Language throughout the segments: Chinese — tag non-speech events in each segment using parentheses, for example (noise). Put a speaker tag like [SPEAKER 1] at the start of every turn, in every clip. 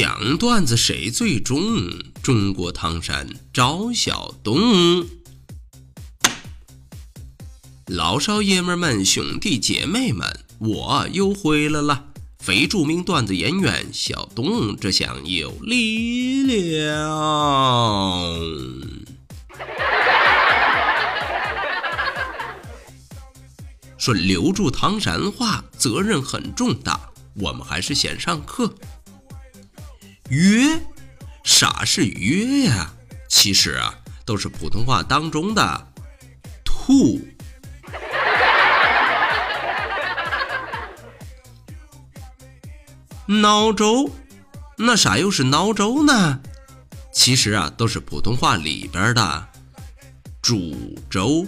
[SPEAKER 1] 讲段子谁最中？中国唐山赵小东，老少爷们们、兄弟姐妹们，我又回来了！非著名段子演员小东，这厢有力量。说留住唐山话，责任很重大，我们还是先上课。约，啥是约呀？其实啊，都是普通话当中的吐。孬粥，那啥又是孬粥呢？其实啊，都是普通话里边的煮粥。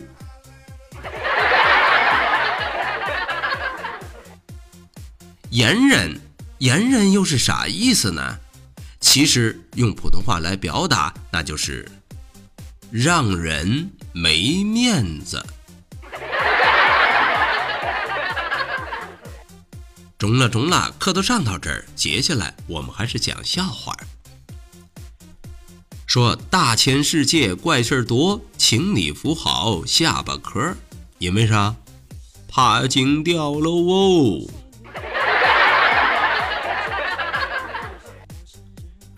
[SPEAKER 1] 盐人，盐人又是啥意思呢？其实用普通话来表达，那就是让人没面子。(laughs) 中了中了，课都上到这儿，接下来我们还是讲笑话。说大千世界怪事多，请你扶好下巴壳，因为啥？怕惊掉了哦。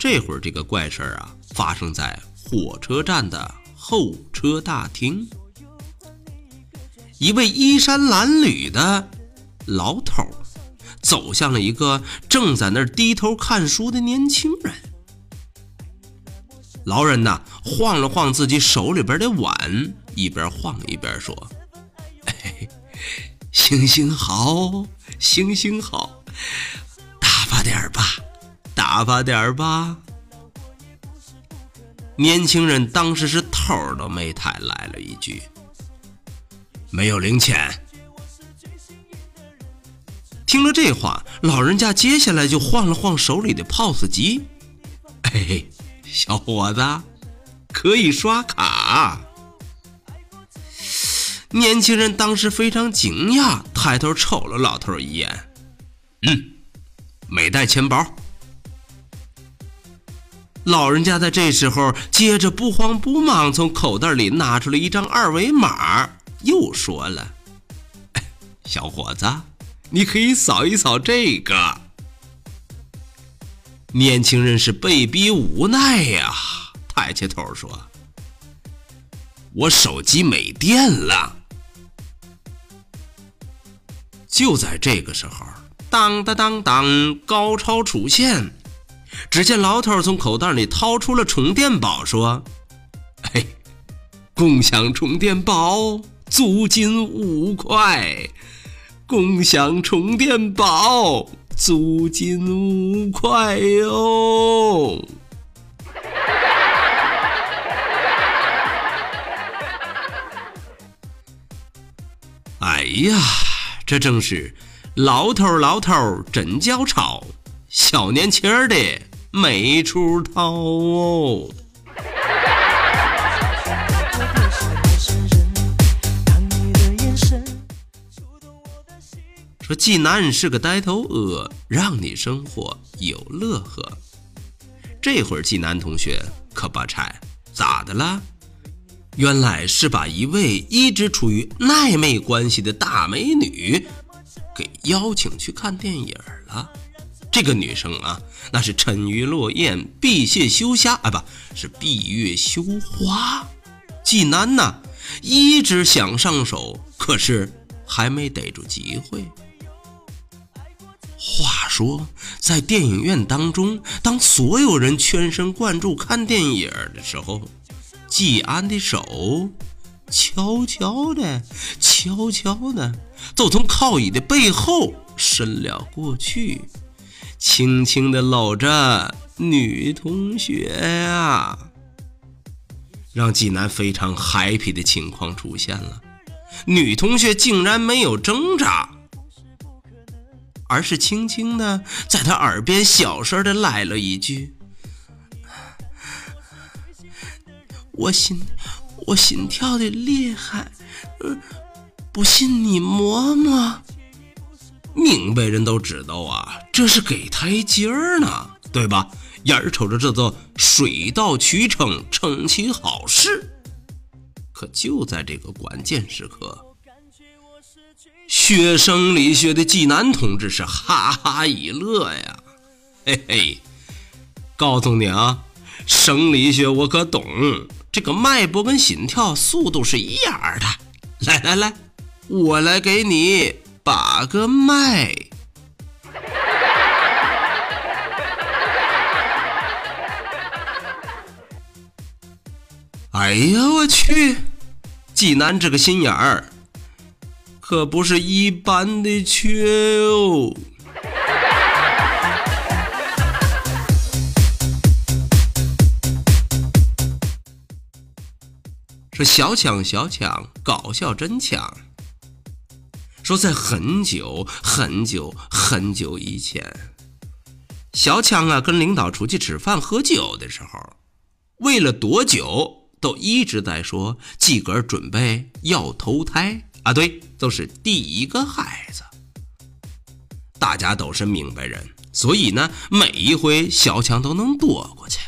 [SPEAKER 1] 这会儿，这个怪事儿啊，发生在火车站的候车大厅。一位衣衫褴褛的老头走向了一个正在那儿低头看书的年轻人。老人呐，晃了晃自己手里边的碗，一边晃一边说：“哎，行行好，行行好，打发点吧。”打发点吧！年轻人当时是头都没抬，来了一句：“没有零钱。”听了这话，老人家接下来就晃了晃手里的 POS 机：“哎，小伙子，可以刷卡。”年轻人当时非常惊讶，抬头瞅了老头一眼：“嗯，没带钱包。”老人家在这时候接着不慌不忙从口袋里拿出了一张二维码，又说了：“ (laughs) 小伙子，你可以扫一扫这个。”年轻人是被逼无奈呀，抬起头说：“我手机没电了。”就在这个时候，当当当当，高超出现。只见老头从口袋里掏出了充电宝，说：“嘿，共享充电宝，租金五块。共享充电宝，租金五块哟。(laughs) ”哎呀，这正是老头老头真叫吵，小年轻儿的。没处逃哦！说济南是个呆头鹅，让你生活有乐呵。这会儿济南同学可把柴，咋的了？原来是把一位一直处于暧昧关系的大美女给邀请去看电影了。这个女生啊，那是沉鱼落雁、闭月羞虾啊，不是闭月羞花。济南呢，一直想上手，可是还没逮住机会。话说，在电影院当中，当所有人全神贯注看电影的时候，季安的手悄悄的、悄悄的，就从靠椅的背后伸了过去。轻轻地搂着女同学呀，让济南非常 happy 的情况出现了。女同学竟然没有挣扎，而是轻轻的在他耳边小声的来了一句：“我心，我心跳的厉害，不信你摸摸。”明白人都知道啊，这是给台阶儿呢，对吧？眼瞅着这都水到渠成，成其好事。可就在这个关键时刻，学生理学的济南同志是哈哈一乐呀，嘿嘿，告诉你啊，生理学我可懂，这个脉搏跟心跳速度是一样的。来来来，我来给你把个脉。哎呀，我去！济南这个心眼儿，可不是一般的缺哦。是小强，小强，搞笑真强。说在很久很久很久以前，小强啊跟领导出去吃饭喝酒的时候，为了躲酒。都一直在说自个儿准备要投胎啊，对，都是第一个孩子。大家都是明白人，所以呢，每一回小强都能躲过去。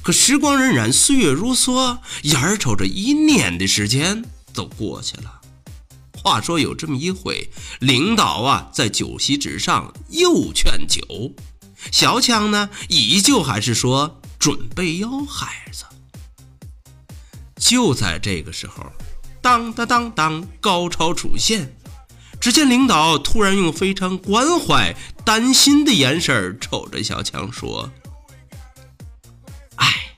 [SPEAKER 1] 可时光荏苒，岁月如梭，眼瞅着一年的时间都过去了。话说有这么一回，领导啊在酒席之上又劝酒，小强呢依旧还是说准备要孩子。就在这个时候，当当当当，高潮出现。只见领导突然用非常关怀、担心的眼神瞅着小强说：“哎，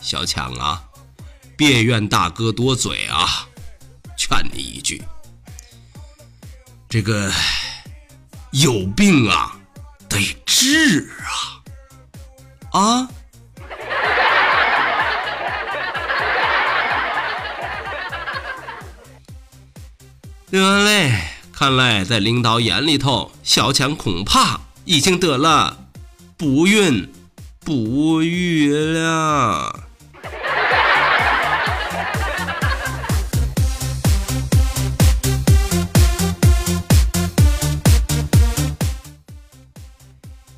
[SPEAKER 1] 小强啊，别怨大哥多嘴啊，劝你一句，这个有病啊，得治啊，啊。”得嘞，看来在领导眼里头，小强恐怕已经得了不孕不育了。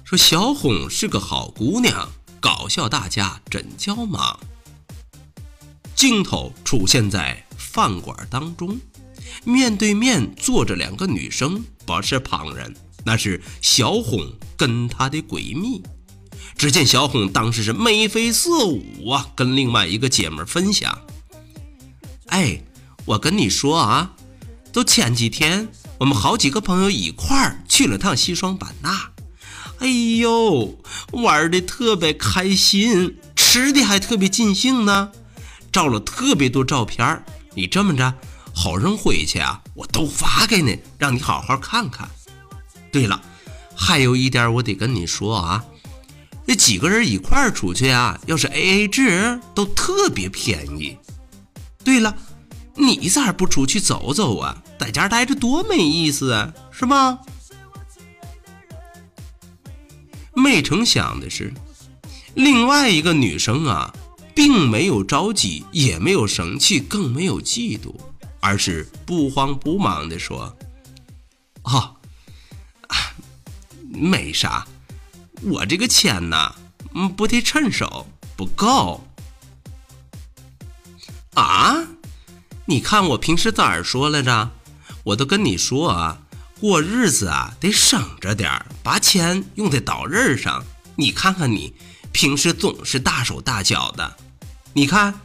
[SPEAKER 1] 说小红是个好姑娘，搞笑大家真叫忙。镜头出现在饭馆当中。面对面坐着两个女生，不是旁人，那是小红跟她的闺蜜。只见小红当时是眉飞色舞啊，跟另外一个姐们分享：“哎，我跟你说啊，都前几天我们好几个朋友一块儿去了趟西双版纳，哎呦，玩的特别开心，吃的还特别尽兴呢，照了特别多照片你这么着。”好人回去啊，我都发给你，让你好好看看。对了，还有一点我得跟你说啊，那几个人一块儿出去啊，要是 A A 制都特别便宜。对了，你咋不出去走走啊？在家待着多没意思啊，是吗？没成想的是，另外一个女生啊，并没有着急，也没有生气，更没有嫉妒。而是不慌不忙地说：“哦，没啥，我这个钱呢，嗯，不太趁手，不够。啊，你看我平时咋说来着？我都跟你说啊，过日子啊得省着点儿把钱用在刀刃上。你看看你，平时总是大手大脚的，你看。”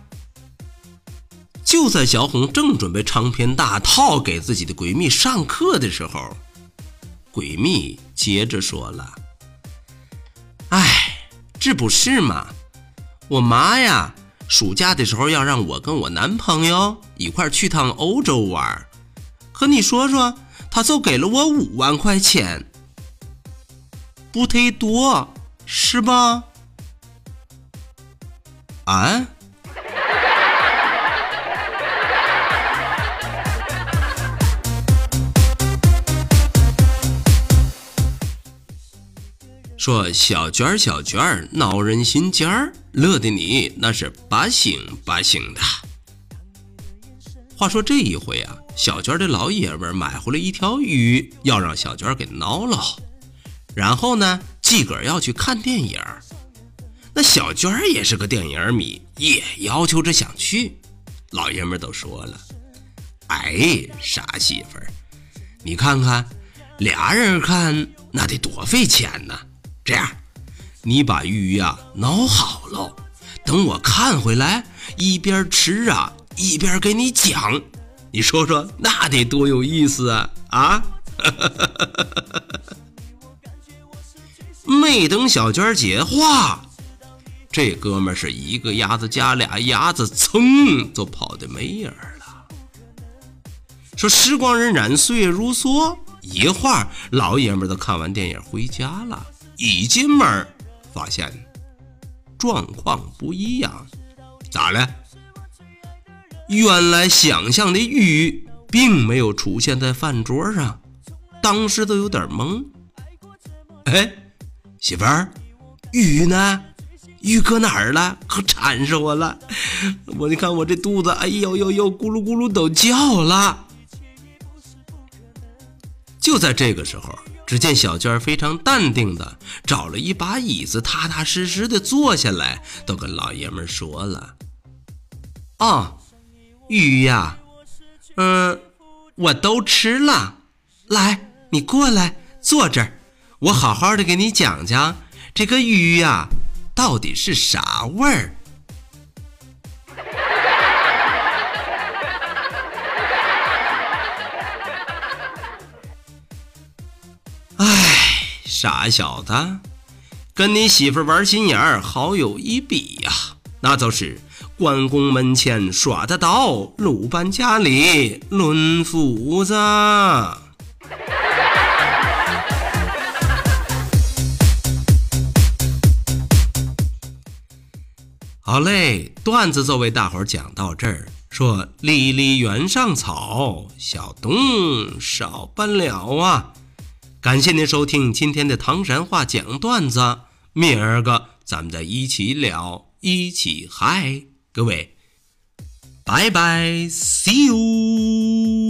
[SPEAKER 1] 就在小红正准备长篇大套给自己的闺蜜上课的时候，闺蜜接着说了：“哎，这不是嘛？我妈呀，暑假的时候要让我跟我男朋友一块去趟欧洲玩，可你说说，他就给了我五万块钱，不忒多，是吧？”啊？说小娟儿，小娟儿闹人心尖儿，乐的你那是八星八星的。话说这一回啊，小娟的老爷们买回来一条鱼，要让小娟给挠了。然后呢，自个儿要去看电影。那小娟也是个电影迷，也要求着想去。老爷们都说了：“哎，傻媳妇儿，你看看，俩人看那得多费钱呢。”这样，你把鱼呀挠好了，等我看回来，一边吃啊一边给你讲，你说说那得多有意思啊啊！(laughs) 没等小娟接话，这哥们是一个鸭子加俩鸭子，噌就跑的没影了。说时光荏苒，岁月如梭，一会儿老爷们都看完电影回家了。一进门，发现状况不一样，咋了？原来想象的鱼并没有出现在饭桌上，当时都有点懵。哎，媳妇儿，鱼呢？鱼搁哪儿了？可馋死我了！我你看我这肚子，哎呦呦呦，咕噜咕噜都叫了。就在这个时候。只见小娟非常淡定的找了一把椅子，踏踏实实的坐下来，都跟老爷们说了：“哦，鱼呀，嗯，我都吃了。来，你过来坐这儿，我好好的给你讲讲这个鱼呀，到底是啥味儿。(laughs) ”哎傻小子，跟你媳妇玩心眼儿，好有一比呀！那就是关公门前耍的刀，鲁班家里抡斧子。(laughs) 好嘞，段子就为大伙儿讲到这儿。说离离原上草，小东少不了啊。感谢您收听今天的唐山话讲段子，明儿个咱们再一起聊，一起嗨，各位，拜拜，see you。